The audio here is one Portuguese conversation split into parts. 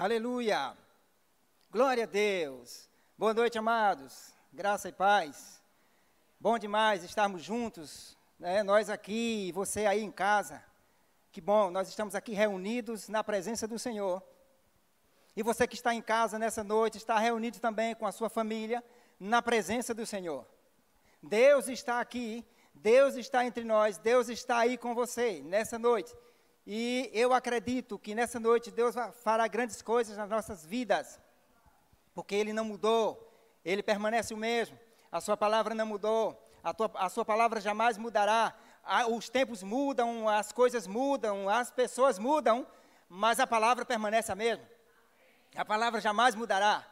Aleluia. Glória a Deus. Boa noite, amados. Graça e paz. Bom demais estarmos juntos, né? nós aqui, você aí em casa. Que bom, nós estamos aqui reunidos na presença do Senhor. E você que está em casa nessa noite, está reunido também com a sua família, na presença do Senhor. Deus está aqui, Deus está entre nós, Deus está aí com você nessa noite. E eu acredito que nessa noite Deus fará grandes coisas nas nossas vidas, porque Ele não mudou, Ele permanece o mesmo, a Sua palavra não mudou, a, tua, a Sua palavra jamais mudará. Os tempos mudam, as coisas mudam, as pessoas mudam, mas a palavra permanece a mesma. A palavra jamais mudará.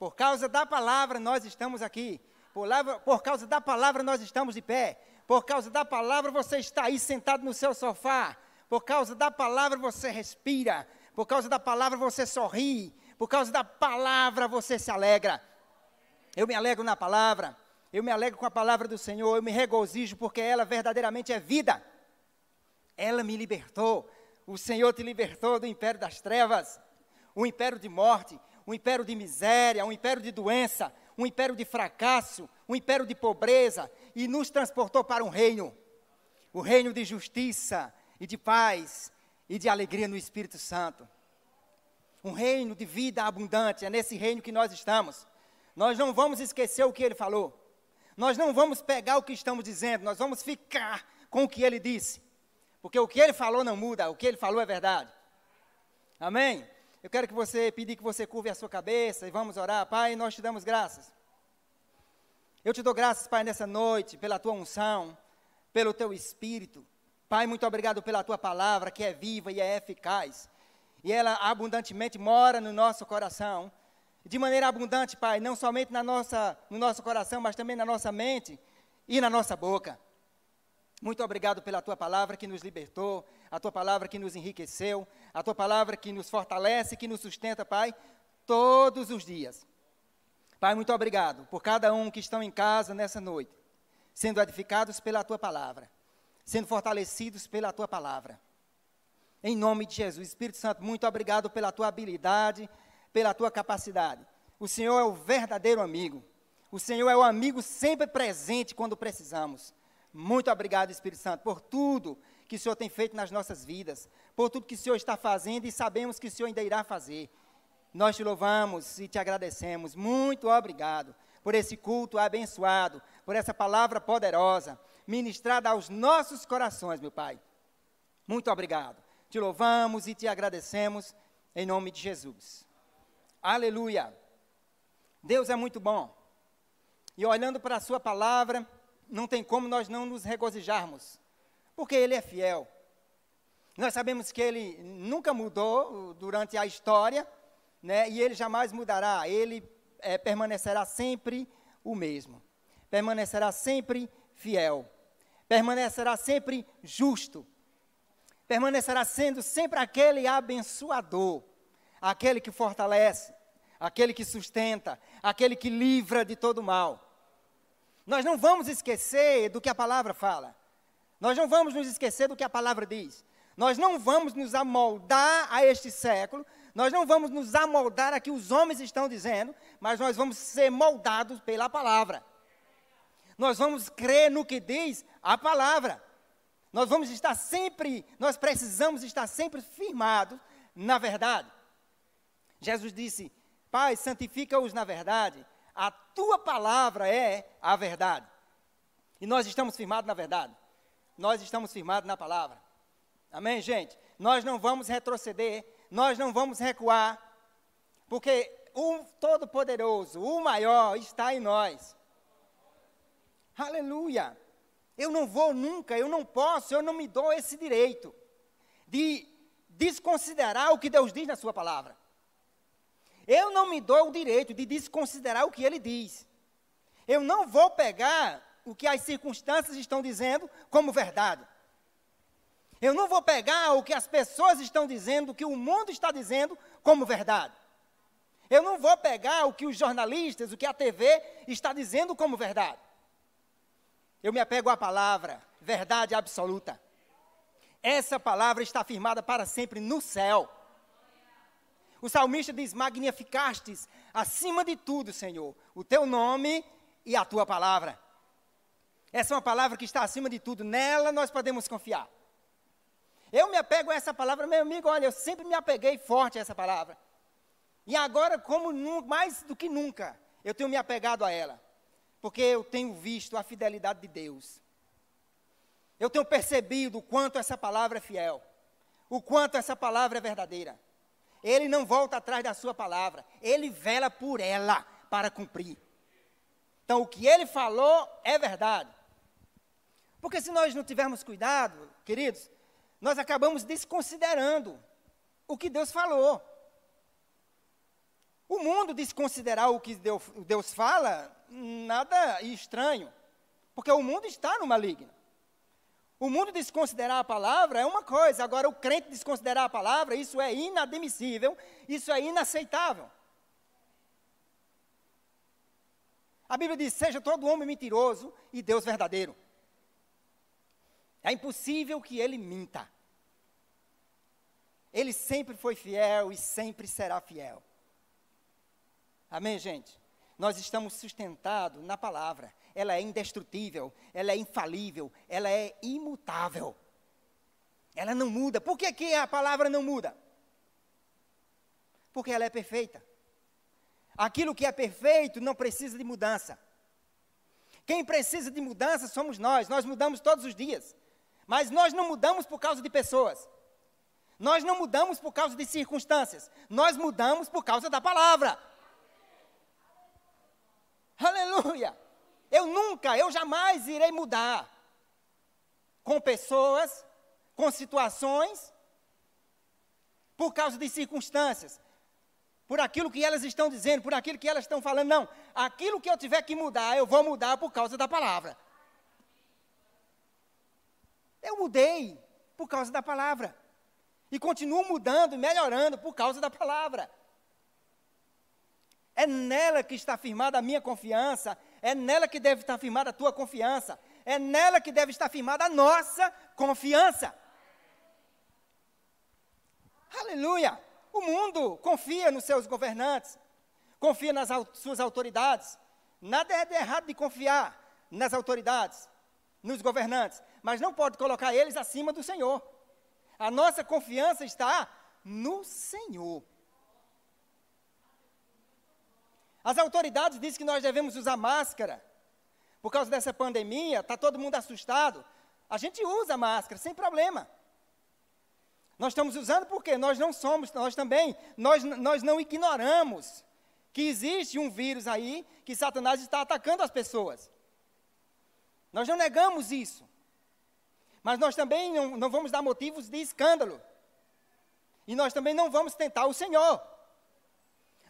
Por causa da palavra nós estamos aqui. Por, por causa da palavra nós estamos de pé. Por causa da palavra você está aí sentado no seu sofá. Por causa da palavra você respira. Por causa da palavra você sorri. Por causa da palavra você se alegra. Eu me alegro na palavra. Eu me alegro com a palavra do Senhor. Eu me regozijo porque ela verdadeiramente é vida. Ela me libertou. O Senhor te libertou do império das trevas, o império de morte, o império de miséria, o império de doença, um império de fracasso, um império de pobreza, e nos transportou para um reino, o reino de justiça, e de paz e de alegria no Espírito Santo. Um reino de vida abundante, é nesse reino que nós estamos. Nós não vamos esquecer o que ele falou. Nós não vamos pegar o que estamos dizendo, nós vamos ficar com o que ele disse. Porque o que ele falou não muda, o que ele falou é verdade. Amém? Eu quero que você pedir que você curve a sua cabeça e vamos orar. Pai, nós te damos graças. Eu te dou graças, Pai, nessa noite, pela tua unção, pelo teu espírito. Pai, muito obrigado pela tua palavra que é viva e é eficaz. E ela abundantemente mora no nosso coração. De maneira abundante, Pai, não somente na nossa, no nosso coração, mas também na nossa mente e na nossa boca. Muito obrigado pela tua palavra que nos libertou, a tua palavra que nos enriqueceu, a tua palavra que nos fortalece, que nos sustenta, Pai, todos os dias. Pai, muito obrigado por cada um que estão em casa nessa noite, sendo edificados pela tua palavra sendo fortalecidos pela tua palavra. Em nome de Jesus, Espírito Santo, muito obrigado pela tua habilidade, pela tua capacidade. O Senhor é o verdadeiro amigo. O Senhor é o amigo sempre presente quando precisamos. Muito obrigado, Espírito Santo, por tudo que o Senhor tem feito nas nossas vidas, por tudo que o Senhor está fazendo e sabemos que o Senhor ainda irá fazer. Nós te louvamos e te agradecemos. Muito obrigado por esse culto abençoado, por essa palavra poderosa ministrada aos nossos corações, meu Pai. Muito obrigado. Te louvamos e te agradecemos em nome de Jesus. Aleluia. Deus é muito bom. E olhando para a Sua palavra, não tem como nós não nos regozijarmos, porque Ele é fiel. Nós sabemos que Ele nunca mudou durante a história, né, e Ele jamais mudará. Ele é, permanecerá sempre o mesmo, permanecerá sempre fiel permanecerá sempre justo, permanecerá sendo sempre aquele abençoador, aquele que fortalece, aquele que sustenta, aquele que livra de todo mal. Nós não vamos esquecer do que a palavra fala. Nós não vamos nos esquecer do que a palavra diz. Nós não vamos nos amoldar a este século, nós não vamos nos amoldar a que os homens estão dizendo, mas nós vamos ser moldados pela palavra. Nós vamos crer no que diz a palavra. Nós vamos estar sempre, nós precisamos estar sempre firmados na verdade. Jesus disse: Pai, santifica-os na verdade, a tua palavra é a verdade. E nós estamos firmados na verdade. Nós estamos firmados na palavra. Amém, gente? Nós não vamos retroceder, nós não vamos recuar, porque o Todo-Poderoso, o maior, está em nós. Aleluia! Eu não vou nunca, eu não posso, eu não me dou esse direito de desconsiderar o que Deus diz na Sua palavra. Eu não me dou o direito de desconsiderar o que Ele diz. Eu não vou pegar o que as circunstâncias estão dizendo como verdade. Eu não vou pegar o que as pessoas estão dizendo, o que o mundo está dizendo como verdade. Eu não vou pegar o que os jornalistas, o que a TV está dizendo como verdade. Eu me apego à palavra, verdade absoluta. Essa palavra está firmada para sempre no céu. O salmista diz: Magnificastes acima de tudo, Senhor, o teu nome e a tua palavra. Essa é uma palavra que está acima de tudo, nela nós podemos confiar. Eu me apego a essa palavra, meu amigo, olha, eu sempre me apeguei forte a essa palavra. E agora, como mais do que nunca, eu tenho me apegado a ela. Porque eu tenho visto a fidelidade de Deus. Eu tenho percebido o quanto essa palavra é fiel. O quanto essa palavra é verdadeira. Ele não volta atrás da sua palavra. Ele vela por ela para cumprir. Então, o que ele falou é verdade. Porque se nós não tivermos cuidado, queridos, nós acabamos desconsiderando o que Deus falou. O mundo desconsiderar o que Deus, fala, nada estranho, porque o mundo está no maligno. O mundo desconsiderar a palavra é uma coisa, agora o crente desconsiderar a palavra, isso é inadmissível, isso é inaceitável. A Bíblia diz: seja todo homem mentiroso e Deus verdadeiro. É impossível que ele minta. Ele sempre foi fiel e sempre será fiel. Amém, gente? Nós estamos sustentados na palavra. Ela é indestrutível, ela é infalível, ela é imutável. Ela não muda. Por que, que a palavra não muda? Porque ela é perfeita. Aquilo que é perfeito não precisa de mudança. Quem precisa de mudança somos nós. Nós mudamos todos os dias. Mas nós não mudamos por causa de pessoas. Nós não mudamos por causa de circunstâncias. Nós mudamos por causa da palavra. Aleluia! Eu nunca, eu jamais irei mudar com pessoas, com situações, por causa de circunstâncias, por aquilo que elas estão dizendo, por aquilo que elas estão falando. Não, aquilo que eu tiver que mudar, eu vou mudar por causa da palavra. Eu mudei por causa da palavra. E continuo mudando e melhorando por causa da palavra. É nela que está firmada a minha confiança, é nela que deve estar firmada a tua confiança, é nela que deve estar firmada a nossa confiança. Aleluia! O mundo confia nos seus governantes, confia nas suas autoridades. Nada é de errado de confiar nas autoridades, nos governantes, mas não pode colocar eles acima do Senhor. A nossa confiança está no Senhor. As autoridades dizem que nós devemos usar máscara. Por causa dessa pandemia, está todo mundo assustado. A gente usa máscara, sem problema. Nós estamos usando porque nós não somos, nós também, nós, nós não ignoramos que existe um vírus aí que Satanás está atacando as pessoas. Nós não negamos isso. Mas nós também não, não vamos dar motivos de escândalo. E nós também não vamos tentar o Senhor.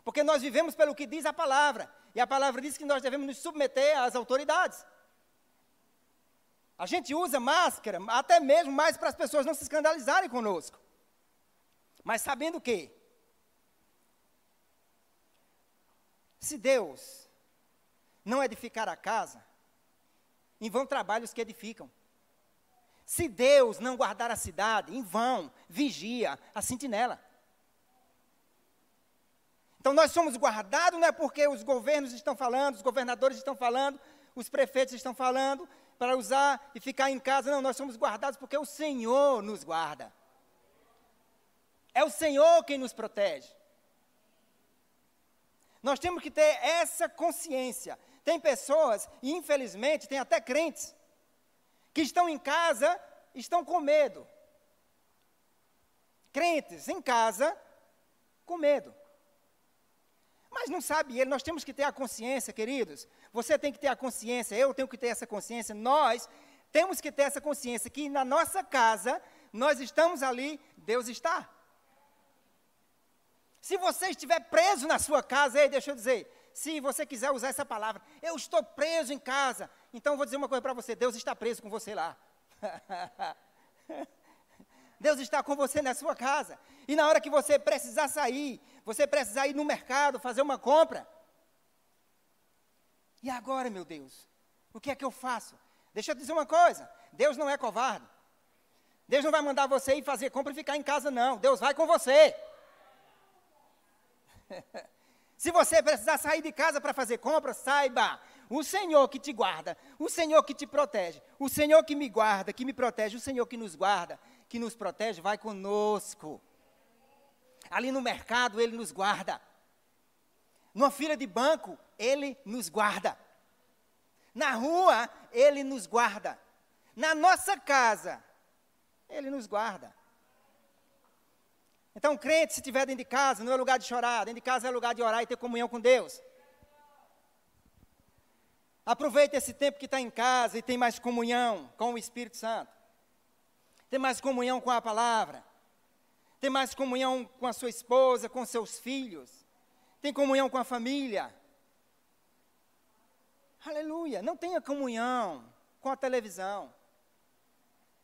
Porque nós vivemos pelo que diz a palavra. E a palavra diz que nós devemos nos submeter às autoridades. A gente usa máscara até mesmo mais para as pessoas não se escandalizarem conosco. Mas sabendo que, se Deus não edificar a casa, em vão trabalhos que edificam. Se Deus não guardar a cidade, em vão vigia a sentinela. Então nós somos guardados não é porque os governos estão falando, os governadores estão falando, os prefeitos estão falando para usar e ficar em casa. Não, nós somos guardados porque o Senhor nos guarda. É o Senhor quem nos protege. Nós temos que ter essa consciência. Tem pessoas, e infelizmente tem até crentes, que estão em casa, estão com medo. Crentes em casa, com medo. Mas não sabe ele, nós temos que ter a consciência, queridos. Você tem que ter a consciência, eu tenho que ter essa consciência, nós temos que ter essa consciência que na nossa casa, nós estamos ali, Deus está. Se você estiver preso na sua casa, ei, deixa eu dizer, se você quiser usar essa palavra, eu estou preso em casa, então vou dizer uma coisa para você: Deus está preso com você lá. Deus está com você na sua casa. E na hora que você precisar sair, você precisar ir no mercado, fazer uma compra. E agora, meu Deus, o que é que eu faço? Deixa eu dizer uma coisa: Deus não é covarde. Deus não vai mandar você ir fazer compra e ficar em casa, não. Deus vai com você. Se você precisar sair de casa para fazer compra, saiba, o Senhor que te guarda, o Senhor que te protege, o Senhor que me guarda, que me protege, o Senhor que nos guarda, que nos protege, vai conosco. Ali no mercado, Ele nos guarda. Numa fila de banco, Ele nos guarda. Na rua, Ele nos guarda. Na nossa casa, Ele nos guarda. Então, crente, se estiver dentro de casa, não é lugar de chorar, dentro de casa é lugar de orar e ter comunhão com Deus. Aproveite esse tempo que está em casa e tem mais comunhão com o Espírito Santo. Tem mais comunhão com a palavra. Tem mais comunhão com a sua esposa, com seus filhos. Tem comunhão com a família. Aleluia. Não tenha comunhão com a televisão.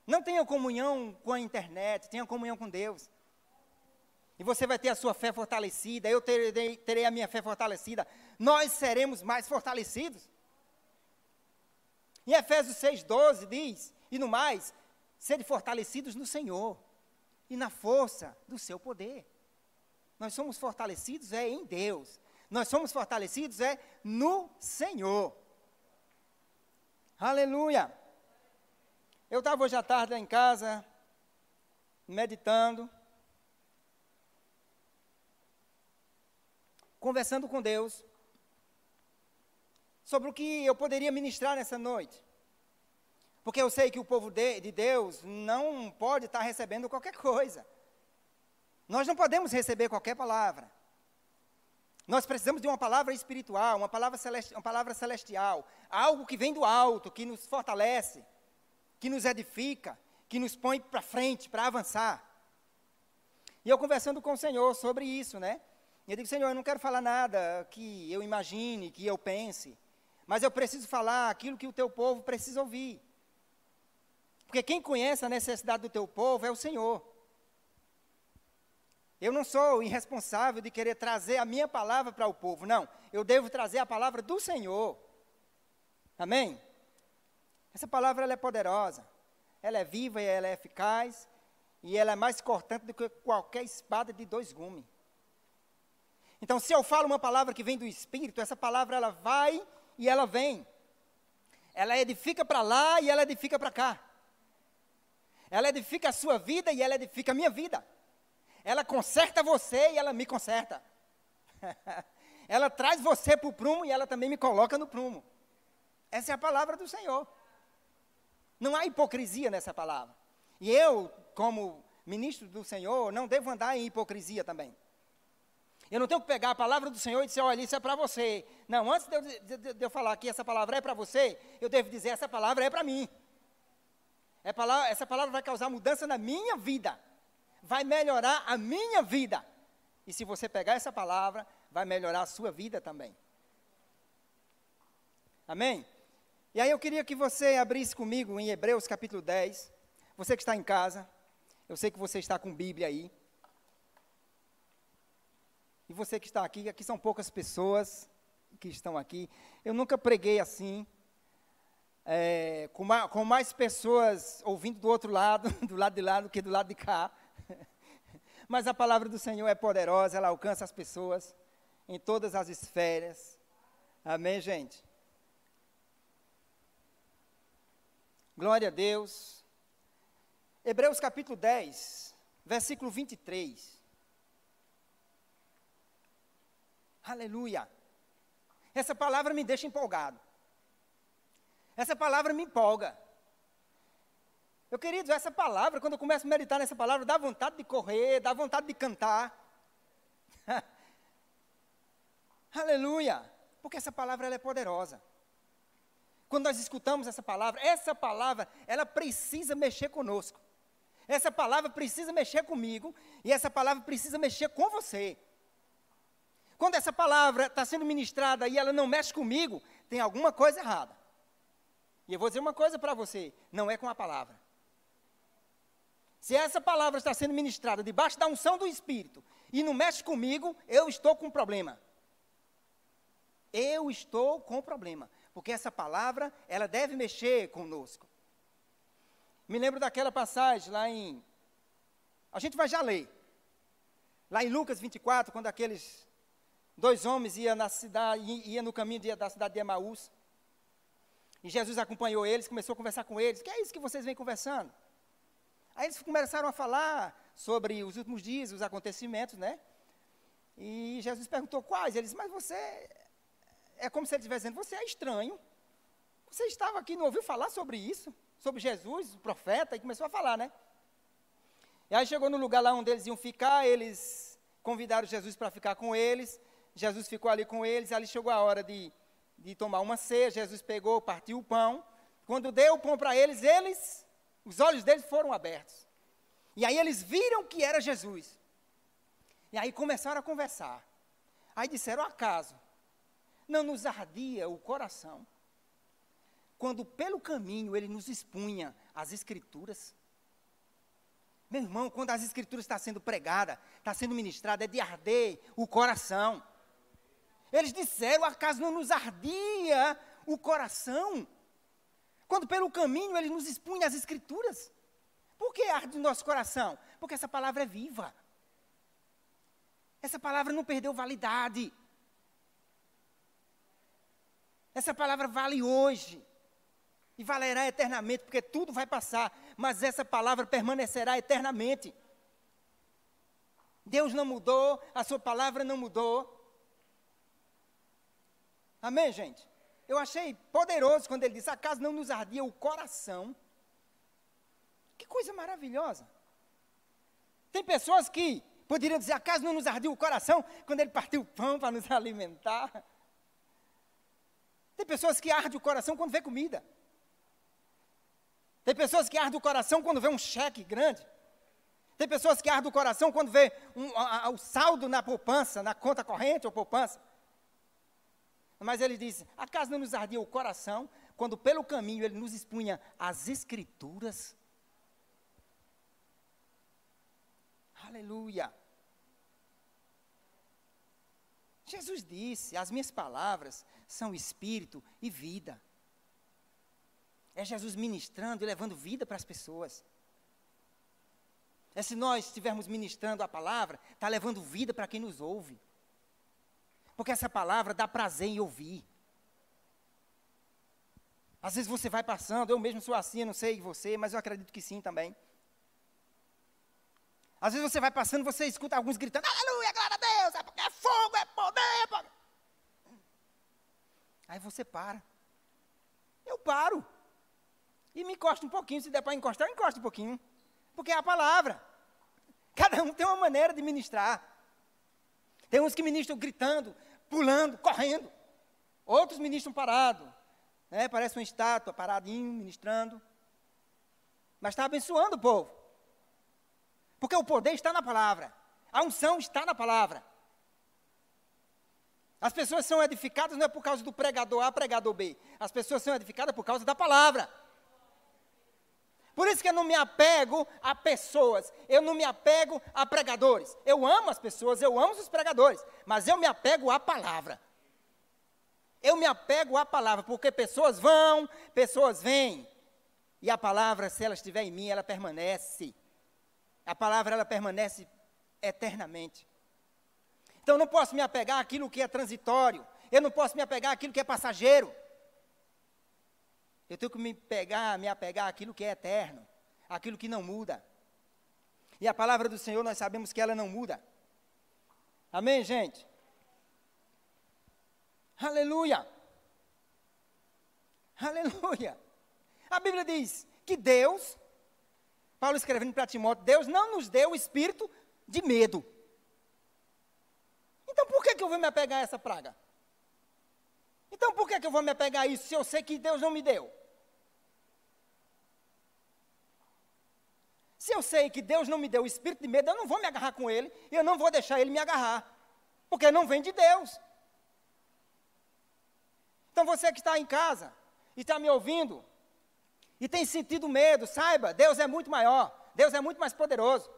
Não tenha comunhão com a internet. Tenha comunhão com Deus. E você vai ter a sua fé fortalecida. Eu terei, terei a minha fé fortalecida. Nós seremos mais fortalecidos. Em Efésios 6,12 diz: E no mais, sede fortalecidos no Senhor e na força do seu poder. Nós somos fortalecidos é em Deus. Nós somos fortalecidos é no Senhor. Aleluia. Eu estava hoje à tarde lá em casa, meditando, conversando com Deus sobre o que eu poderia ministrar nessa noite. Porque eu sei que o povo de, de Deus não pode estar recebendo qualquer coisa. Nós não podemos receber qualquer palavra. Nós precisamos de uma palavra espiritual, uma palavra, celesti uma palavra celestial, algo que vem do alto, que nos fortalece, que nos edifica, que nos põe para frente, para avançar. E eu conversando com o Senhor sobre isso, né? Eu digo, Senhor, eu não quero falar nada que eu imagine, que eu pense, mas eu preciso falar aquilo que o teu povo precisa ouvir. Porque quem conhece a necessidade do teu povo é o Senhor. Eu não sou irresponsável de querer trazer a minha palavra para o povo, não. Eu devo trazer a palavra do Senhor. Amém? Essa palavra ela é poderosa, ela é viva e ela é eficaz, e ela é mais cortante do que qualquer espada de dois gumes. Então, se eu falo uma palavra que vem do Espírito, essa palavra ela vai e ela vem. Ela edifica para lá e ela edifica para cá. Ela edifica a sua vida e ela edifica a minha vida. Ela conserta você e ela me conserta. ela traz você para o prumo e ela também me coloca no prumo. Essa é a palavra do Senhor. Não há hipocrisia nessa palavra. E eu, como ministro do Senhor, não devo andar em hipocrisia também. Eu não tenho que pegar a palavra do Senhor e dizer, olha, isso é para você. Não, antes de eu, de, de eu, falar que essa palavra é para você, eu devo dizer, essa palavra é para mim. É essa palavra vai causar mudança na minha vida. Vai melhorar a minha vida. E se você pegar essa palavra, vai melhorar a sua vida também. Amém? E aí eu queria que você abrisse comigo em Hebreus capítulo 10. Você que está em casa, eu sei que você está com Bíblia aí. E você que está aqui, aqui são poucas pessoas que estão aqui. Eu nunca preguei assim, é, com, mais, com, mais, pessoas ouvindo do outro lado, do lado de lá, do que do lado de cá. Mas a palavra do Senhor é poderosa, ela alcança as pessoas em todas as esferas. Amém, gente? Glória a Deus. Hebreus capítulo 10, versículo 23. Aleluia. Essa palavra me deixa empolgado. Essa palavra me empolga. Eu, queridos, essa palavra, quando eu começo a meditar nessa palavra, dá vontade de correr, dá vontade de cantar. Aleluia. Porque essa palavra ela é poderosa. Quando nós escutamos essa palavra, essa palavra, ela precisa mexer conosco. Essa palavra precisa mexer comigo e essa palavra precisa mexer com você. Quando essa palavra está sendo ministrada e ela não mexe comigo, tem alguma coisa errada. E eu vou dizer uma coisa para você: não é com a palavra. Se essa palavra está sendo ministrada debaixo da unção do Espírito e não mexe comigo, eu estou com problema. Eu estou com problema. Porque essa palavra, ela deve mexer conosco. Me lembro daquela passagem lá em. A gente vai já ler. Lá em Lucas 24, quando aqueles dois homens iam na cidade, ia no caminho da cidade de Emaús. E Jesus acompanhou eles, começou a conversar com eles. Que é isso que vocês vêm conversando? Aí eles começaram a falar sobre os últimos dias, os acontecimentos, né? E Jesus perguntou quais. Eles, mas você. É como se ele estivesse dizendo: você é estranho. Você estava aqui, não ouviu falar sobre isso? Sobre Jesus, o profeta? E começou a falar, né? E aí chegou no lugar lá onde eles iam ficar, eles convidaram Jesus para ficar com eles. Jesus ficou ali com eles. Ali chegou a hora de, de tomar uma ceia. Jesus pegou, partiu o pão. Quando deu o pão para eles, eles, os olhos deles foram abertos. E aí eles viram que era Jesus. E aí começaram a conversar. Aí disseram: acaso não nos ardia o coração quando pelo caminho ele nos expunha as Escrituras? Meu irmão, quando as Escrituras estão sendo pregadas, está sendo ministrada, é de arder o coração. Eles disseram: acaso não nos ardia o coração? Quando pelo caminho ele nos expunha as Escrituras? Por que arde o nosso coração? Porque essa palavra é viva. Essa palavra não perdeu validade. Essa palavra vale hoje. E valerá eternamente, porque tudo vai passar. Mas essa palavra permanecerá eternamente. Deus não mudou, a sua palavra não mudou. Amém, gente? Eu achei poderoso quando ele disse: acaso não nos ardia o coração? Que coisa maravilhosa. Tem pessoas que Poderiam dizer, acaso não nos ardia o coração quando ele partiu o pão para nos alimentar? Tem pessoas que ardem o coração quando vê comida. Tem pessoas que ardem o coração quando vê um cheque grande. Tem pessoas que ardem o coração quando vê um, a, a, o saldo na poupança, na conta corrente ou poupança. Mas ele diz: acaso não nos ardia o coração quando pelo caminho ele nos expunha as escrituras? Aleluia. Jesus disse: As minhas palavras são espírito e vida. É Jesus ministrando e levando vida para as pessoas. É se nós estivermos ministrando a palavra, está levando vida para quem nos ouve. Porque essa palavra dá prazer em ouvir. Às vezes você vai passando, eu mesmo sou assim, não sei você, mas eu acredito que sim também. Às vezes você vai passando, você escuta alguns gritando, aleluia, glória a Deus, é, porque é fogo, é poder. É Aí você para. Eu paro. E me encosto um pouquinho, se der para encostar, eu encosto um pouquinho. Porque é a palavra. Cada um tem uma maneira de ministrar. Tem uns que ministram gritando, pulando, correndo. Outros ministram parado. Né? Parece uma estátua, paradinho, ministrando. Mas está abençoando o povo. Porque o poder está na palavra. A unção está na palavra. As pessoas são edificadas não é por causa do pregador A, pregador B. As pessoas são edificadas por causa da palavra. Por isso que eu não me apego a pessoas, eu não me apego a pregadores. Eu amo as pessoas, eu amo os pregadores, mas eu me apego à palavra. Eu me apego à palavra, porque pessoas vão, pessoas vêm. E a palavra, se ela estiver em mim, ela permanece. A palavra ela permanece eternamente. Então eu não posso me apegar àquilo que é transitório. Eu não posso me apegar àquilo que é passageiro. Eu tenho que me pegar, me apegar àquilo que é eterno, àquilo que não muda. E a palavra do Senhor nós sabemos que ela não muda. Amém, gente? Aleluia! Aleluia! A Bíblia diz que Deus Paulo escrevendo para Timóteo, Deus não nos deu o espírito de medo. Então por que, que eu vou me apegar a essa praga? Então por que, que eu vou me apegar a isso se eu sei que Deus não me deu? Se eu sei que Deus não me deu o espírito de medo, eu não vou me agarrar com ele, eu não vou deixar ele me agarrar, porque não vem de Deus. Então você que está em casa e está me ouvindo, e tem sentido medo, saiba, Deus é muito maior, Deus é muito mais poderoso.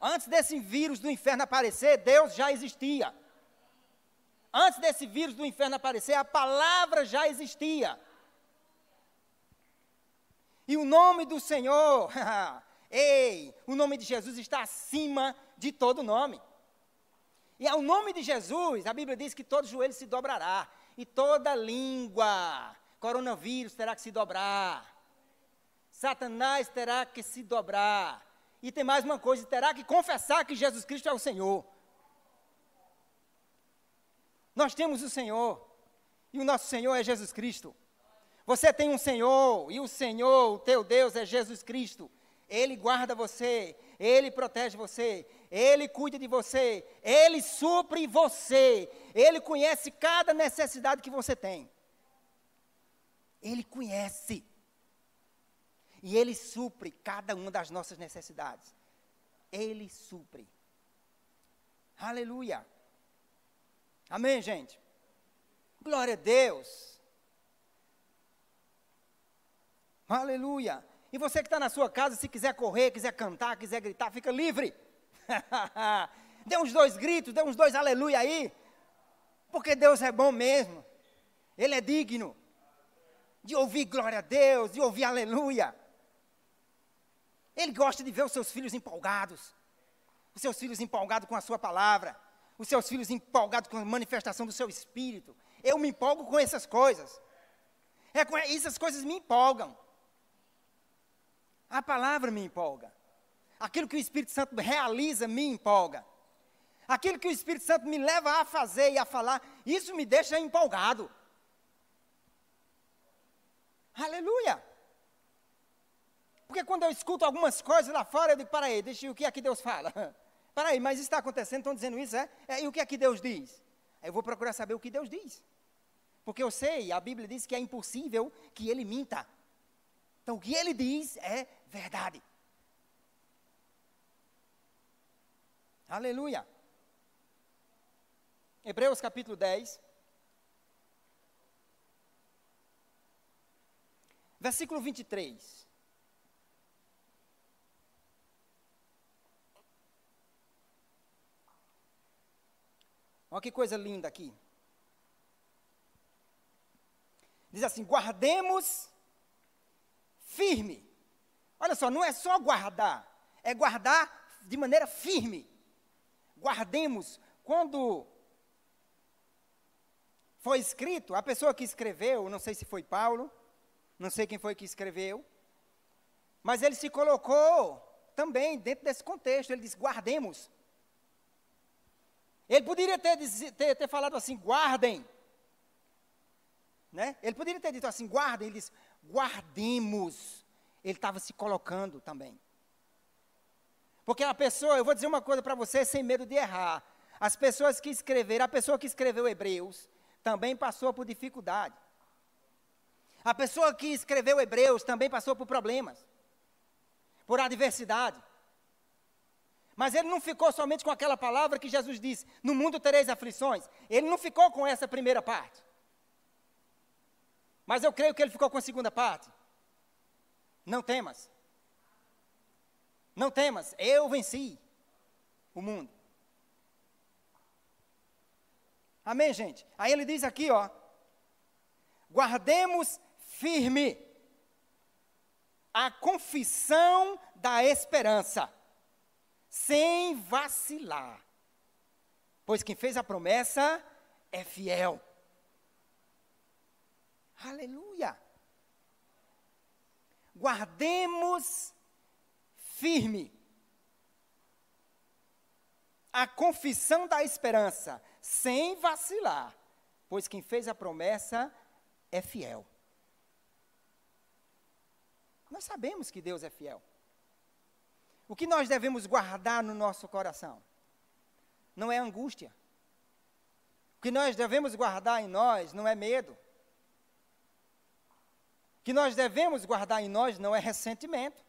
Antes desse vírus do inferno aparecer, Deus já existia. Antes desse vírus do inferno aparecer, a palavra já existia. E o nome do Senhor, ei, o nome de Jesus está acima de todo nome. E ao nome de Jesus, a Bíblia diz que todo joelho se dobrará. E toda língua, coronavírus terá que se dobrar. Satanás terá que se dobrar. E tem mais uma coisa, terá que confessar que Jesus Cristo é o Senhor. Nós temos o Senhor. E o nosso Senhor é Jesus Cristo. Você tem um Senhor, e o Senhor, o teu Deus, é Jesus Cristo. Ele guarda você, Ele protege você, Ele cuida de você, Ele supre você, Ele conhece cada necessidade que você tem. Ele conhece. E Ele supre cada uma das nossas necessidades. Ele supre. Aleluia. Amém, gente? Glória a Deus. Aleluia. E você que está na sua casa, se quiser correr, quiser cantar, quiser gritar, fica livre. dê uns dois gritos, dê uns dois aleluia aí. Porque Deus é bom mesmo. Ele é digno de ouvir glória a Deus, de ouvir aleluia. Ele gosta de ver os seus filhos empolgados. Os seus filhos empolgados com a sua palavra. Os seus filhos empolgados com a manifestação do seu espírito. Eu me empolgo com essas coisas. É essas coisas me empolgam. A palavra me empolga. Aquilo que o Espírito Santo realiza me empolga. Aquilo que o Espírito Santo me leva a fazer e a falar, isso me deixa empolgado. Aleluia! Porque quando eu escuto algumas coisas lá fora, eu digo, para aí, deixa o que aqui Deus fala. Para aí, mas isso está acontecendo, estão dizendo isso, é? é? E o que aqui Deus diz? Eu vou procurar saber o que Deus diz. Porque eu sei, a Bíblia diz que é impossível que ele minta. Então, o que ele diz é verdade. Aleluia. Hebreus capítulo 10. Versículo 23. Olha que coisa linda aqui. Diz assim: guardemos firme. Olha só, não é só guardar, é guardar de maneira firme. Guardemos. Quando foi escrito, a pessoa que escreveu, não sei se foi Paulo, não sei quem foi que escreveu, mas ele se colocou também dentro desse contexto, ele disse: guardemos. Ele poderia ter, ter, ter falado assim: guardem. Né? Ele poderia ter dito assim: guardem. Ele disse: guardemos. Ele estava se colocando também. Porque a pessoa, eu vou dizer uma coisa para você sem medo de errar. As pessoas que escreveram, a pessoa que escreveu Hebreus, também passou por dificuldade. A pessoa que escreveu Hebreus também passou por problemas, por adversidade. Mas ele não ficou somente com aquela palavra que Jesus disse: No mundo tereis aflições. Ele não ficou com essa primeira parte. Mas eu creio que ele ficou com a segunda parte. Não temas. Não temas, eu venci o mundo. Amém, gente? Aí ele diz aqui, ó. Guardemos firme a confissão da esperança, sem vacilar. Pois quem fez a promessa é fiel. Aleluia! Guardemos firme a confissão da esperança, sem vacilar, pois quem fez a promessa é fiel. Nós sabemos que Deus é fiel. O que nós devemos guardar no nosso coração? Não é angústia. O que nós devemos guardar em nós não é medo. Que nós devemos guardar em nós não é ressentimento.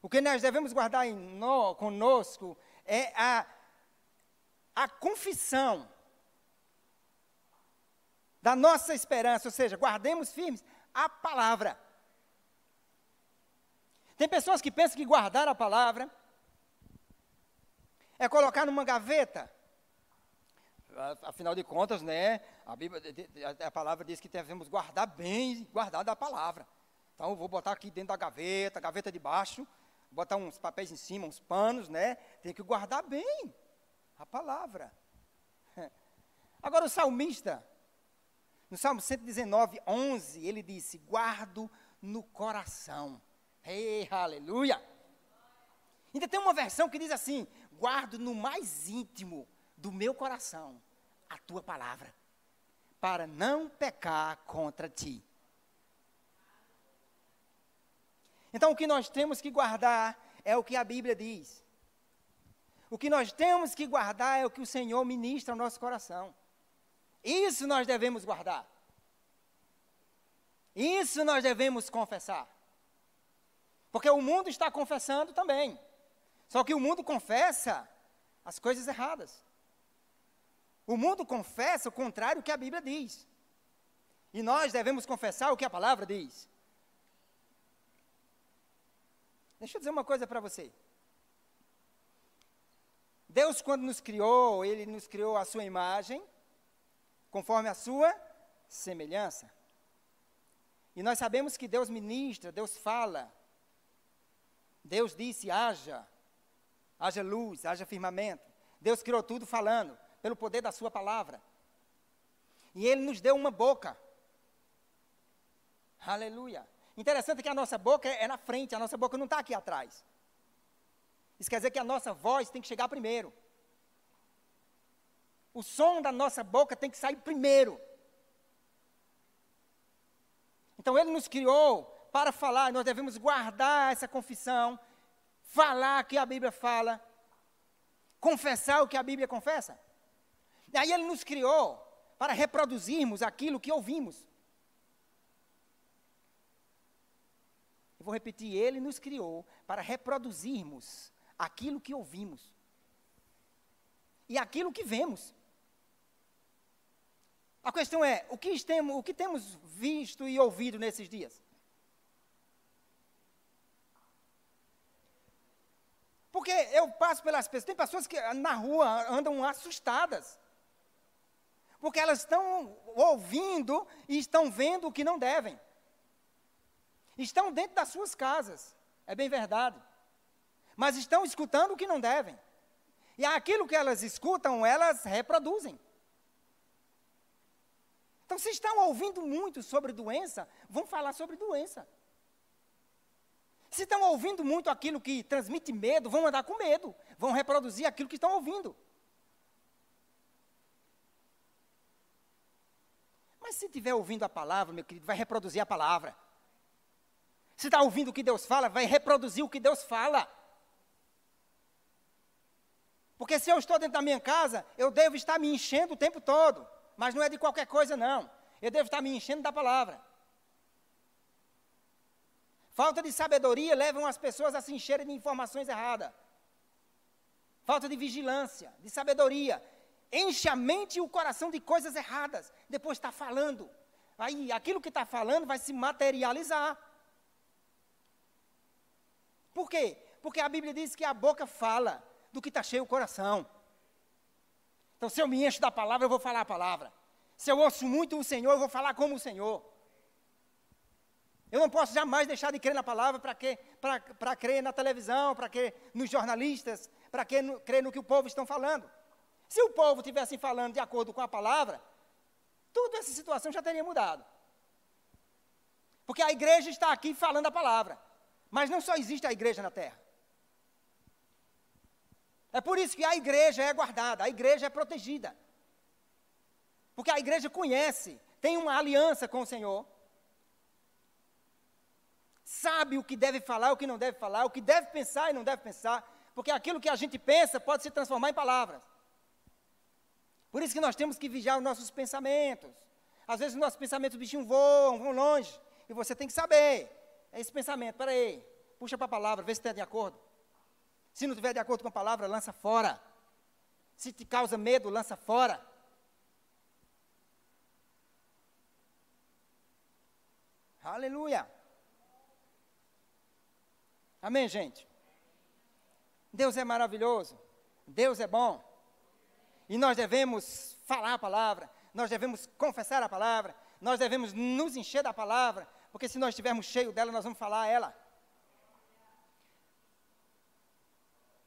O que nós devemos guardar em nós, conosco é a, a confissão da nossa esperança, ou seja, guardemos firmes a palavra. Tem pessoas que pensam que guardar a palavra é colocar numa gaveta. Afinal de contas, né, a, Bíblia, a palavra diz que devemos guardar bem, guardar da palavra. Então, eu vou botar aqui dentro da gaveta, gaveta de baixo, botar uns papéis em cima, uns panos, né? Tem que guardar bem. A palavra. Agora o salmista, no Salmo 119, 11, ele disse: Guardo no coração. Ei, aleluia! Ainda tem uma versão que diz assim: Guardo no mais íntimo do meu coração a tua palavra, para não pecar contra ti. Então, o que nós temos que guardar é o que a Bíblia diz. O que nós temos que guardar é o que o Senhor ministra ao nosso coração. Isso nós devemos guardar. Isso nós devemos confessar. Porque o mundo está confessando também. Só que o mundo confessa as coisas erradas. O mundo confessa o contrário que a Bíblia diz. E nós devemos confessar o que a palavra diz. Deixa eu dizer uma coisa para você. Deus, quando nos criou, Ele nos criou a sua imagem, conforme a sua semelhança. E nós sabemos que Deus ministra, Deus fala. Deus disse: haja, haja luz, haja firmamento. Deus criou tudo falando, pelo poder da Sua palavra. E Ele nos deu uma boca. Aleluia. Interessante que a nossa boca é, na frente, a nossa boca não está aqui atrás. Isso quer dizer que a nossa voz tem que chegar primeiro. O som da nossa boca tem que sair primeiro. Então Ele nos criou para falar, nós devemos guardar essa confissão, falar o que a Bíblia fala, confessar o que a Bíblia confessa. E aí Ele nos criou para reproduzirmos aquilo que ouvimos. Eu vou repetir, Ele nos criou para reproduzirmos aquilo que ouvimos e aquilo que vemos. A questão é, o que, o que temos visto e ouvido nesses dias? Porque eu passo pelas pessoas, tem pessoas que na rua andam assustadas. Porque elas estão ouvindo e estão vendo o que não devem. Estão dentro das suas casas, é bem verdade. Mas estão escutando o que não devem. E aquilo que elas escutam, elas reproduzem. Então, se estão ouvindo muito sobre doença, vão falar sobre doença. Se estão ouvindo muito aquilo que transmite medo, vão andar com medo. Vão reproduzir aquilo que estão ouvindo. Mas se estiver ouvindo a palavra, meu querido, vai reproduzir a palavra. Se está ouvindo o que Deus fala, vai reproduzir o que Deus fala. Porque se eu estou dentro da minha casa, eu devo estar me enchendo o tempo todo. Mas não é de qualquer coisa, não. Eu devo estar me enchendo da palavra. Falta de sabedoria leva as pessoas a se encherem de informações erradas. Falta de vigilância, de sabedoria. Enche a mente e o coração de coisas erradas. Depois está falando. Aí aquilo que está falando vai se materializar. Por quê? Porque a Bíblia diz que a boca fala do que está cheio o coração. Então, se eu me encho da palavra, eu vou falar a palavra. Se eu ouço muito o Senhor, eu vou falar como o Senhor. Eu não posso jamais deixar de crer na palavra para crer na televisão, para crer nos jornalistas, para crer no que o povo estão falando. Se o povo estivesse falando de acordo com a palavra, toda essa situação já teria mudado. Porque a igreja está aqui falando a palavra. Mas não só existe a igreja na terra. É por isso que a igreja é guardada, a igreja é protegida. Porque a igreja conhece, tem uma aliança com o Senhor. Sabe o que deve falar, o que não deve falar, o que deve pensar e não deve pensar. Porque aquilo que a gente pensa pode se transformar em palavras. Por isso que nós temos que vigiar os nossos pensamentos. Às vezes os nossos pensamentos, bichinho, voam, vão longe. E você tem que saber é esse pensamento, peraí, puxa para a palavra, vê se está de acordo. Se não estiver de acordo com a palavra, lança fora. Se te causa medo, lança fora. Aleluia. Amém, gente? Deus é maravilhoso. Deus é bom. E nós devemos falar a palavra. Nós devemos confessar a palavra. Nós devemos nos encher da palavra. Porque se nós estivermos cheios dela, nós vamos falar a ela.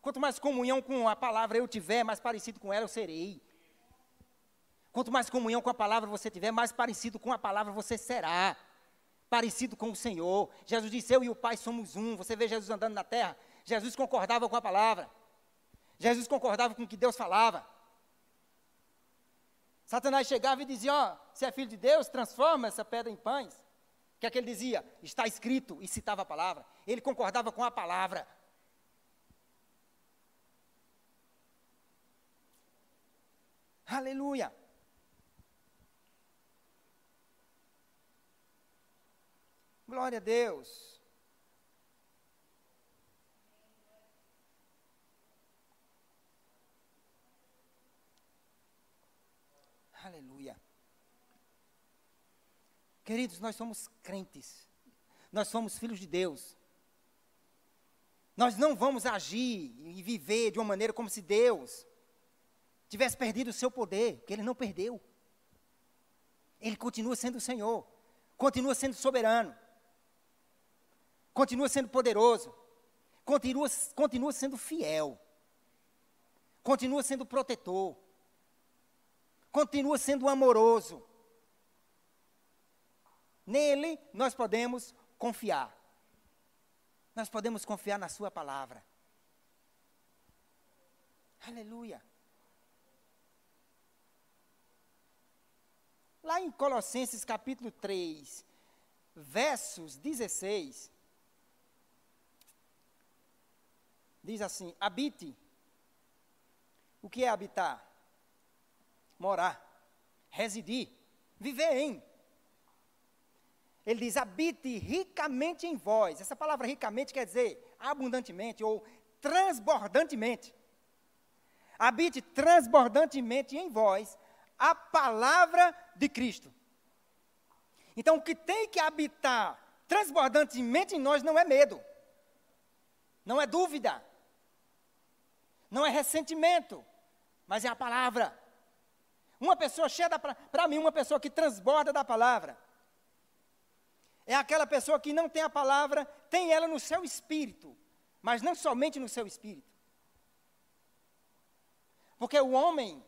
Quanto mais comunhão com a palavra eu tiver, mais parecido com ela eu serei. Quanto mais comunhão com a palavra você tiver, mais parecido com a palavra você será. Parecido com o Senhor. Jesus disse: Eu e o Pai somos um. Você vê Jesus andando na terra. Jesus concordava com a palavra. Jesus concordava com o que Deus falava. Satanás chegava e dizia: Ó, oh, se é filho de Deus, transforma essa pedra em pães. O que é que ele dizia? Está escrito e citava a palavra. Ele concordava com a palavra. Aleluia. Glória a Deus. Aleluia. Queridos, nós somos crentes. Nós somos filhos de Deus. Nós não vamos agir e viver de uma maneira como se Deus tivesse perdido o seu poder, que ele não perdeu. Ele continua sendo o Senhor, continua sendo soberano, continua sendo poderoso, continua, continua sendo fiel, continua sendo protetor, continua sendo amoroso. Nele nós podemos confiar. Nós podemos confiar na Sua palavra. Aleluia. Lá em Colossenses capítulo 3, versos 16, diz assim: habite. O que é habitar? Morar, residir, viver em. Ele diz: habite ricamente em vós. Essa palavra ricamente quer dizer abundantemente ou transbordantemente. Habite transbordantemente em vós a palavra de Cristo. Então, o que tem que habitar transbordantemente em nós não é medo, não é dúvida, não é ressentimento, mas é a palavra. Uma pessoa cheia da para mim, uma pessoa que transborda da palavra. É aquela pessoa que não tem a palavra, tem ela no seu espírito, mas não somente no seu espírito. Porque o homem,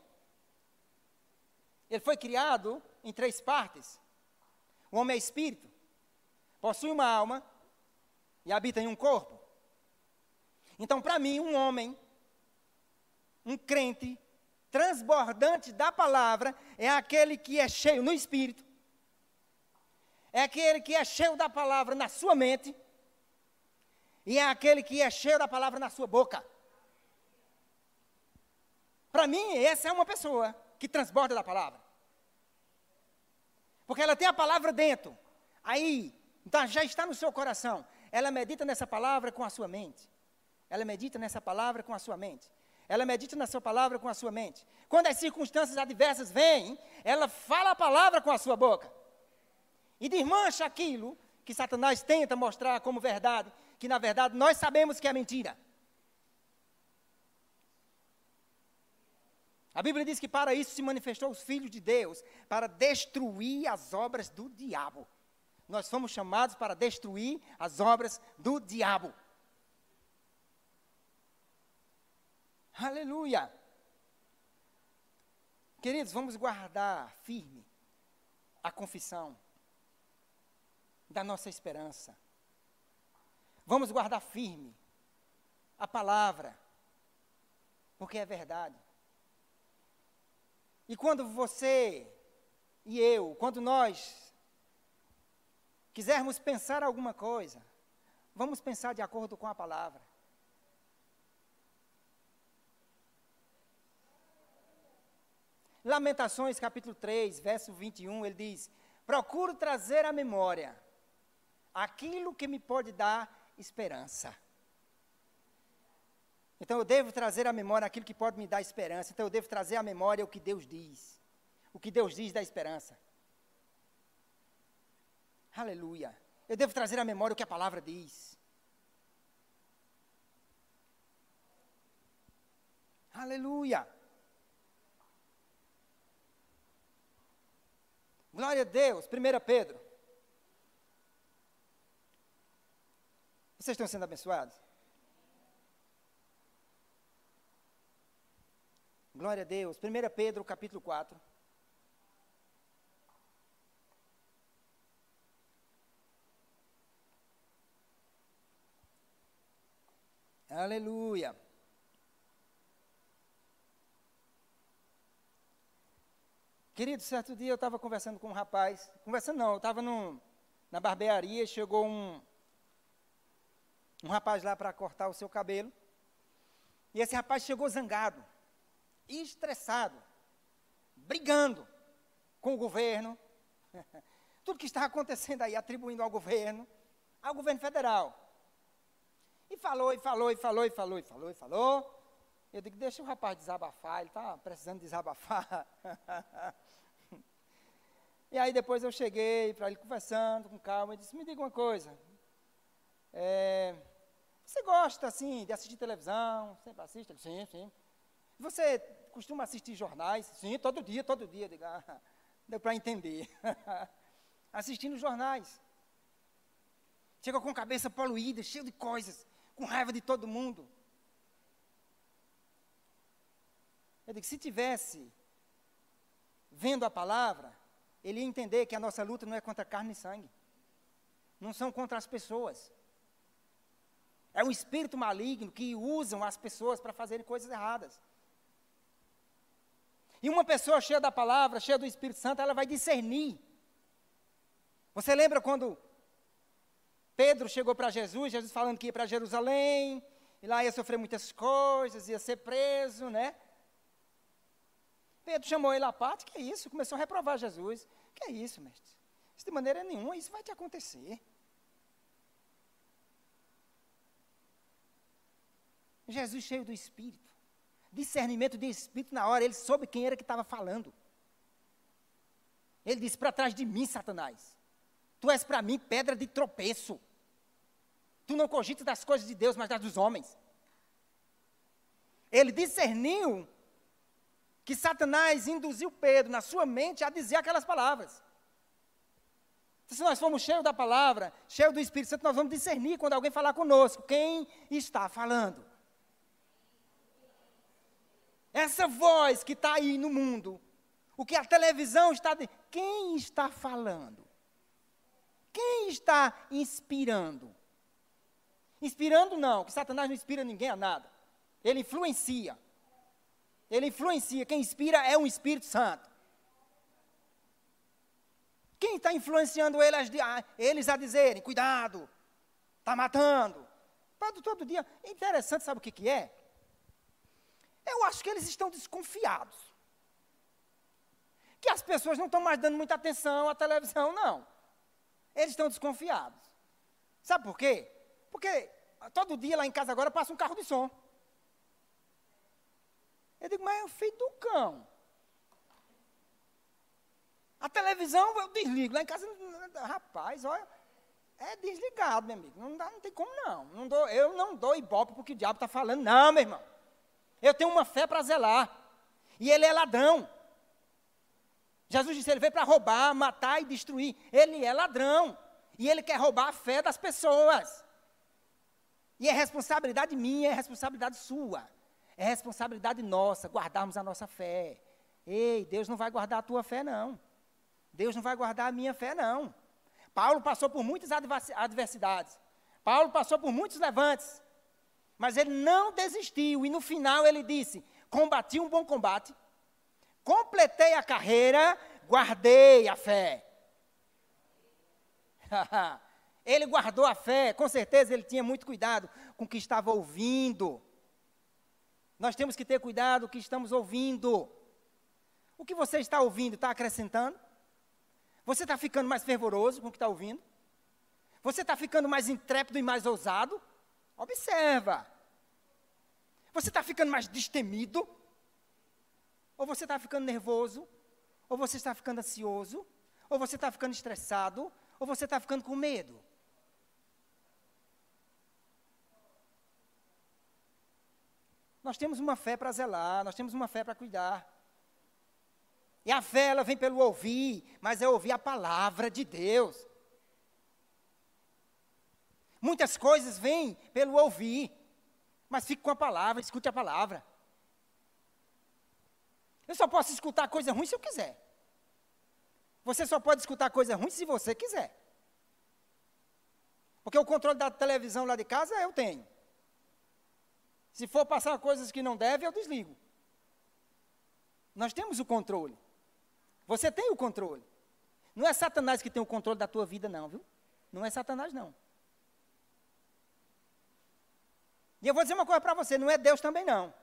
ele foi criado em três partes. O homem é espírito, possui uma alma e habita em um corpo. Então, para mim, um homem, um crente, transbordante da palavra é aquele que é cheio no espírito, é aquele que é cheio da palavra na sua mente, e é aquele que é cheio da palavra na sua boca. Para mim, essa é uma pessoa que transborda da palavra. Porque ela tem a palavra dentro. Aí, então já está no seu coração. Ela medita nessa palavra com a sua mente. Ela medita nessa palavra com a sua mente. Ela medita na sua palavra com a sua mente. Quando as circunstâncias adversas vêm, ela fala a palavra com a sua boca. E desmancha aquilo que Satanás tenta mostrar como verdade, que na verdade nós sabemos que é mentira. A Bíblia diz que para isso se manifestou os filhos de Deus, para destruir as obras do diabo. Nós fomos chamados para destruir as obras do diabo. Aleluia! Queridos, vamos guardar firme a confissão da nossa esperança. Vamos guardar firme a palavra, porque é verdade. E quando você e eu, quando nós quisermos pensar alguma coisa, vamos pensar de acordo com a palavra. Lamentações capítulo 3, verso 21, ele diz: Procuro trazer à memória aquilo que me pode dar esperança. Então eu devo trazer à memória aquilo que pode me dar esperança. Então eu devo trazer à memória o que Deus diz. O que Deus diz da esperança. Aleluia. Eu devo trazer à memória o que a palavra diz. Aleluia. Glória a Deus. 1 Pedro. Vocês estão sendo abençoados? Glória a Deus. 1 Pedro capítulo 4. Aleluia. Querido, certo dia eu estava conversando com um rapaz, conversando não, eu estava na barbearia, chegou um, um rapaz lá para cortar o seu cabelo, e esse rapaz chegou zangado, estressado, brigando com o governo, tudo que estava acontecendo aí, atribuindo ao governo, ao governo federal. E falou, e falou, e falou, e falou, e falou, e falou. Eu digo, deixa o rapaz desabafar, ele está precisando desabafar. e aí depois eu cheguei para ele conversando com calma, e disse, me diga uma coisa. É, você gosta, assim, de assistir televisão? Sempre assiste? Sim, sim. Você costuma assistir jornais? Sim, todo dia, todo dia. Digo, ah, deu para entender. Assistindo jornais. Chega com a cabeça poluída, cheio de coisas, com raiva de todo mundo. Eu digo, se tivesse vendo a palavra, ele ia entender que a nossa luta não é contra carne e sangue. Não são contra as pessoas. É um espírito maligno que usam as pessoas para fazerem coisas erradas. E uma pessoa cheia da palavra, cheia do Espírito Santo, ela vai discernir. Você lembra quando Pedro chegou para Jesus, Jesus falando que ia para Jerusalém, e lá ia sofrer muitas coisas, ia ser preso, né? Pedro chamou ele à parte, que é isso? Começou a reprovar Jesus. Que é isso, mestre? Isso de maneira nenhuma, isso vai te acontecer. Jesus cheio do Espírito. Discernimento de Espírito na hora, ele soube quem era que estava falando. Ele disse: Para trás de mim, Satanás. Tu és para mim pedra de tropeço. Tu não cogitas das coisas de Deus, mas das dos homens. Ele discerniu que Satanás induziu Pedro na sua mente a dizer aquelas palavras. Se nós formos cheios da palavra, cheios do Espírito Santo, nós vamos discernir quando alguém falar conosco quem está falando. Essa voz que está aí no mundo, o que a televisão está. De... Quem está falando? Quem está inspirando? Inspirando não, que Satanás não inspira ninguém a nada. Ele influencia. Ele influencia. Quem inspira é o Espírito Santo. Quem está influenciando eles a dizerem, cuidado, está matando. Todo, todo dia. Interessante, sabe o que, que é? Eu acho que eles estão desconfiados. Que as pessoas não estão mais dando muita atenção à televisão, não. Eles estão desconfiados. Sabe por quê? Porque todo dia lá em casa agora passa um carro de som. Eu digo, mas é o filho do cão. A televisão eu desligo. Lá em casa, rapaz, olha, é desligado, meu amigo. Não, dá, não tem como não. não dou, eu não dou ibope porque o diabo está falando, não, meu irmão. Eu tenho uma fé para zelar. E ele é ladrão. Jesus disse: ele veio para roubar, matar e destruir. Ele é ladrão. E ele quer roubar a fé das pessoas. E é responsabilidade minha, é responsabilidade sua. É responsabilidade nossa guardarmos a nossa fé. Ei, Deus não vai guardar a tua fé, não. Deus não vai guardar a minha fé, não. Paulo passou por muitas adversidades. Paulo passou por muitos levantes. Mas ele não desistiu. E no final ele disse: Combati um bom combate, completei a carreira, guardei a fé. ele guardou a fé, com certeza ele tinha muito cuidado com o que estava ouvindo. Nós temos que ter cuidado o que estamos ouvindo. O que você está ouvindo está acrescentando? Você está ficando mais fervoroso com o que está ouvindo? Você está ficando mais intrépido e mais ousado? Observa. Você está ficando mais destemido? Ou você está ficando nervoso? Ou você está ficando ansioso? Ou você está ficando estressado? Ou você está ficando com medo? Nós temos uma fé para zelar, nós temos uma fé para cuidar. E a fé, ela vem pelo ouvir, mas é ouvir a palavra de Deus. Muitas coisas vêm pelo ouvir, mas fique com a palavra, escute a palavra. Eu só posso escutar coisa ruim se eu quiser. Você só pode escutar coisa ruim se você quiser. Porque o controle da televisão lá de casa eu tenho. Se for passar coisas que não deve, eu desligo. Nós temos o controle. Você tem o controle. Não é Satanás que tem o controle da tua vida, não, viu? Não é Satanás, não. E eu vou dizer uma coisa para você: não é Deus também, não.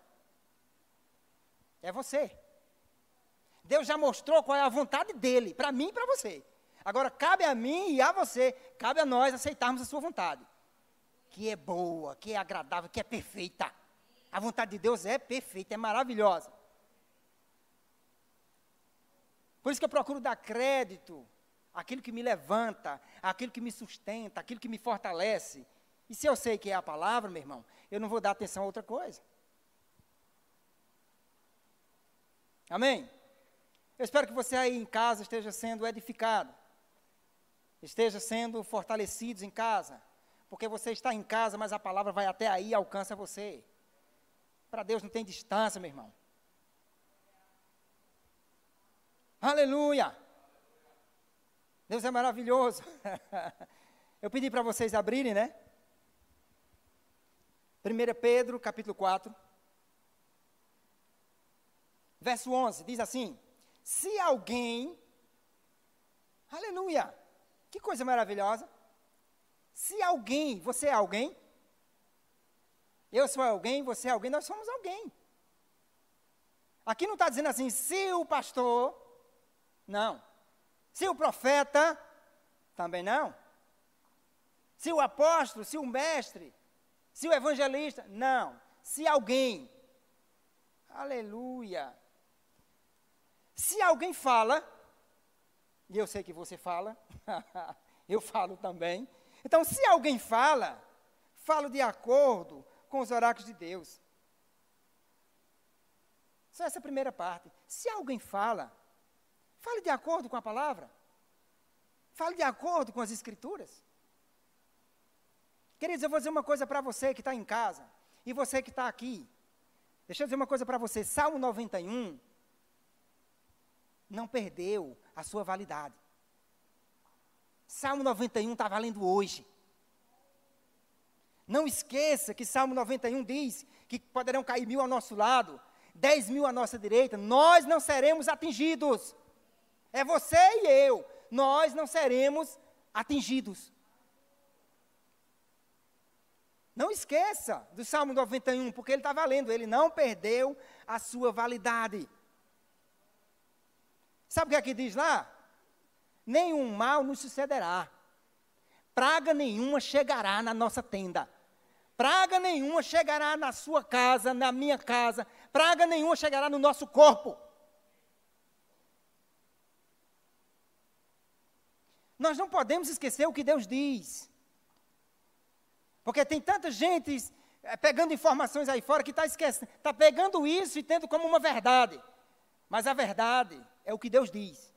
É você. Deus já mostrou qual é a vontade dele, para mim e para você. Agora, cabe a mim e a você, cabe a nós aceitarmos a sua vontade. Que é boa, que é agradável, que é perfeita. A vontade de Deus é perfeita, é maravilhosa. Por isso que eu procuro dar crédito àquilo que me levanta, àquilo que me sustenta, àquilo que me fortalece. E se eu sei que é a palavra, meu irmão, eu não vou dar atenção a outra coisa. Amém? Eu espero que você aí em casa esteja sendo edificado, esteja sendo fortalecido em casa, porque você está em casa, mas a palavra vai até aí e alcança você. Para Deus não tem distância, meu irmão. Aleluia! Deus é maravilhoso. Eu pedi para vocês abrirem, né? 1 Pedro, capítulo 4. Verso 11, diz assim: Se alguém, aleluia, que coisa maravilhosa. Se alguém, você é alguém, eu sou alguém, você é alguém, nós somos alguém. Aqui não está dizendo assim, se o pastor, não. Se o profeta, também não. Se o apóstolo, se o mestre, se o evangelista, não. Se alguém, aleluia. Se alguém fala, e eu sei que você fala, eu falo também. Então, se alguém fala, falo de acordo com os oráculos de Deus. Só essa primeira parte. Se alguém fala, fale de acordo com a palavra. Fale de acordo com as escrituras. Queridos, eu vou dizer uma coisa para você que está em casa e você que está aqui. Deixa eu dizer uma coisa para você. Salmo 91 não perdeu a sua validade. Salmo 91 está valendo hoje. Não esqueça que Salmo 91 diz que poderão cair mil ao nosso lado, dez mil à nossa direita, nós não seremos atingidos. É você e eu, nós não seremos atingidos. Não esqueça do Salmo 91, porque ele está valendo, ele não perdeu a sua validade. Sabe o que aqui diz lá? Nenhum mal nos sucederá, praga nenhuma chegará na nossa tenda, praga nenhuma chegará na sua casa, na minha casa, praga nenhuma chegará no nosso corpo. Nós não podemos esquecer o que Deus diz. Porque tem tanta gente é, pegando informações aí fora que está esquecendo, está pegando isso e tendo como uma verdade. Mas a verdade é o que Deus diz.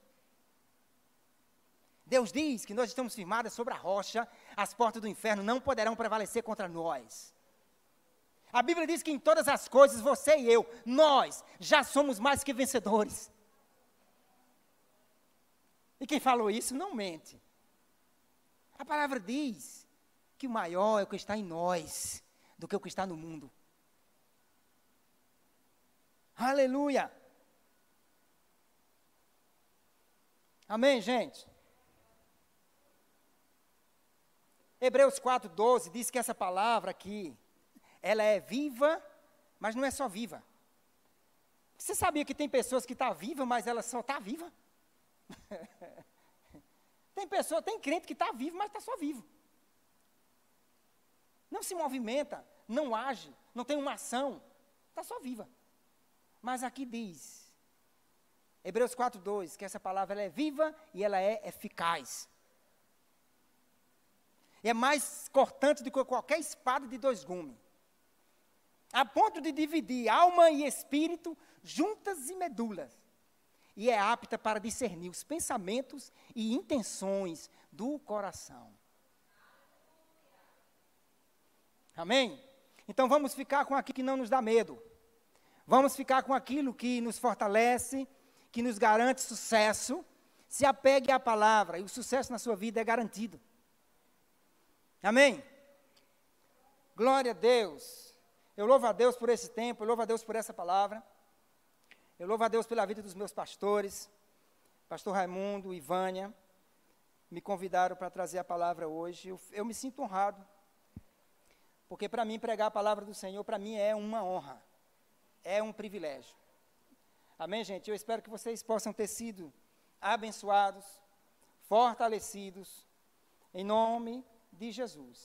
Deus diz que nós estamos firmados sobre a rocha, as portas do inferno não poderão prevalecer contra nós. A Bíblia diz que em todas as coisas, você e eu, nós já somos mais que vencedores. E quem falou isso não mente. A palavra diz que o maior é o que está em nós do que o que está no mundo. Aleluia! Amém, gente? Hebreus 4,12 diz que essa palavra aqui, ela é viva, mas não é só viva. Você sabia que tem pessoas que estão tá vivas, mas ela só está viva? tem pessoa, tem crente que está vivo, mas está só vivo. Não se movimenta, não age, não tem uma ação, está só viva. Mas aqui diz, Hebreus 4,2, que essa palavra é viva e ela é eficaz. É mais cortante do que qualquer espada de dois gumes. A ponto de dividir alma e espírito, juntas e medulas. E é apta para discernir os pensamentos e intenções do coração. Amém? Então vamos ficar com aquilo que não nos dá medo. Vamos ficar com aquilo que nos fortalece, que nos garante sucesso. Se apegue à palavra e o sucesso na sua vida é garantido. Amém? Glória a Deus. Eu louvo a Deus por esse tempo, eu louvo a Deus por essa palavra. Eu louvo a Deus pela vida dos meus pastores, pastor Raimundo, Ivânia, me convidaram para trazer a palavra hoje. Eu, eu me sinto honrado, porque para mim pregar a palavra do Senhor, para mim é uma honra é um privilégio. Amém, gente? Eu espero que vocês possam ter sido abençoados, fortalecidos, em nome de Jesus.